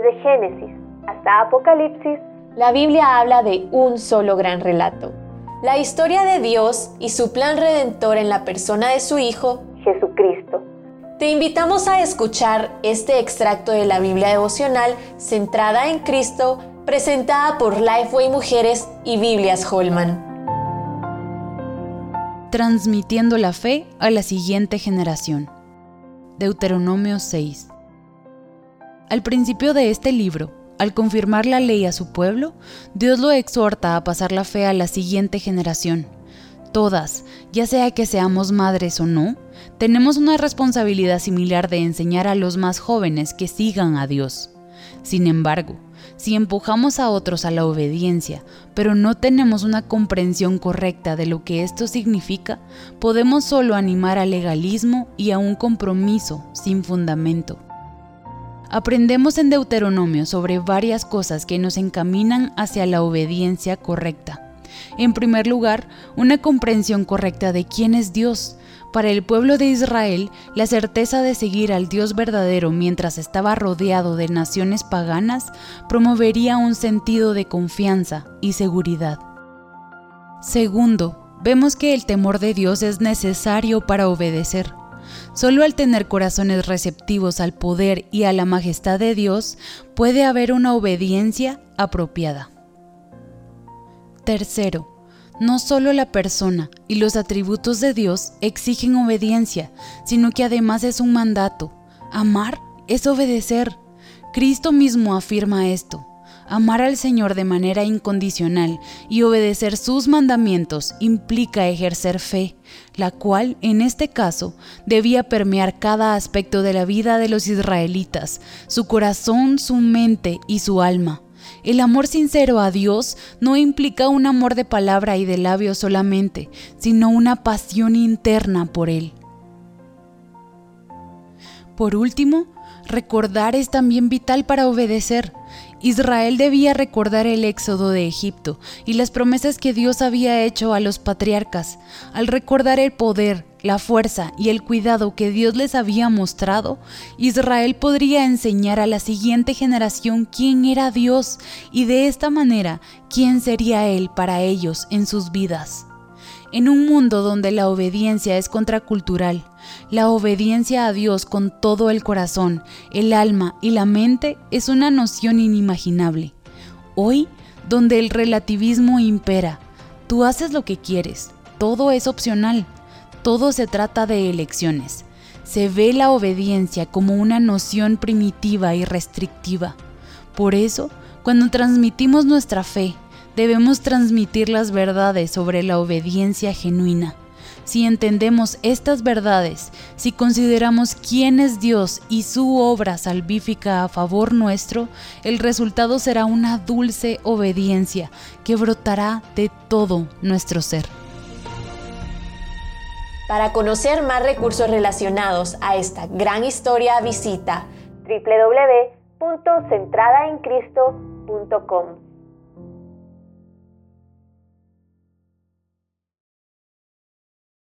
Desde Génesis hasta Apocalipsis, la Biblia habla de un solo gran relato. La historia de Dios y su plan redentor en la persona de su Hijo, Jesucristo. Te invitamos a escuchar este extracto de la Biblia devocional centrada en Cristo, presentada por Lifeway Mujeres y Biblias Holman. Transmitiendo la fe a la siguiente generación. Deuteronomio 6. Al principio de este libro, al confirmar la ley a su pueblo, Dios lo exhorta a pasar la fe a la siguiente generación. Todas, ya sea que seamos madres o no, tenemos una responsabilidad similar de enseñar a los más jóvenes que sigan a Dios. Sin embargo, si empujamos a otros a la obediencia, pero no tenemos una comprensión correcta de lo que esto significa, podemos solo animar al legalismo y a un compromiso sin fundamento. Aprendemos en Deuteronomio sobre varias cosas que nos encaminan hacia la obediencia correcta. En primer lugar, una comprensión correcta de quién es Dios. Para el pueblo de Israel, la certeza de seguir al Dios verdadero mientras estaba rodeado de naciones paganas promovería un sentido de confianza y seguridad. Segundo, vemos que el temor de Dios es necesario para obedecer. Solo al tener corazones receptivos al poder y a la majestad de Dios puede haber una obediencia apropiada. Tercero, no solo la persona y los atributos de Dios exigen obediencia, sino que además es un mandato. Amar es obedecer. Cristo mismo afirma esto. Amar al Señor de manera incondicional y obedecer sus mandamientos implica ejercer fe, la cual, en este caso, debía permear cada aspecto de la vida de los israelitas, su corazón, su mente y su alma. El amor sincero a Dios no implica un amor de palabra y de labios solamente, sino una pasión interna por Él. Por último, recordar es también vital para obedecer. Israel debía recordar el éxodo de Egipto y las promesas que Dios había hecho a los patriarcas. Al recordar el poder, la fuerza y el cuidado que Dios les había mostrado, Israel podría enseñar a la siguiente generación quién era Dios y de esta manera quién sería Él para ellos en sus vidas. En un mundo donde la obediencia es contracultural, la obediencia a Dios con todo el corazón, el alma y la mente es una noción inimaginable. Hoy, donde el relativismo impera, tú haces lo que quieres, todo es opcional, todo se trata de elecciones. Se ve la obediencia como una noción primitiva y restrictiva. Por eso, cuando transmitimos nuestra fe, debemos transmitir las verdades sobre la obediencia genuina. Si entendemos estas verdades, si consideramos quién es Dios y su obra salvífica a favor nuestro, el resultado será una dulce obediencia que brotará de todo nuestro ser. Para conocer más recursos relacionados a esta gran historia, visita www.centradaencristo.com.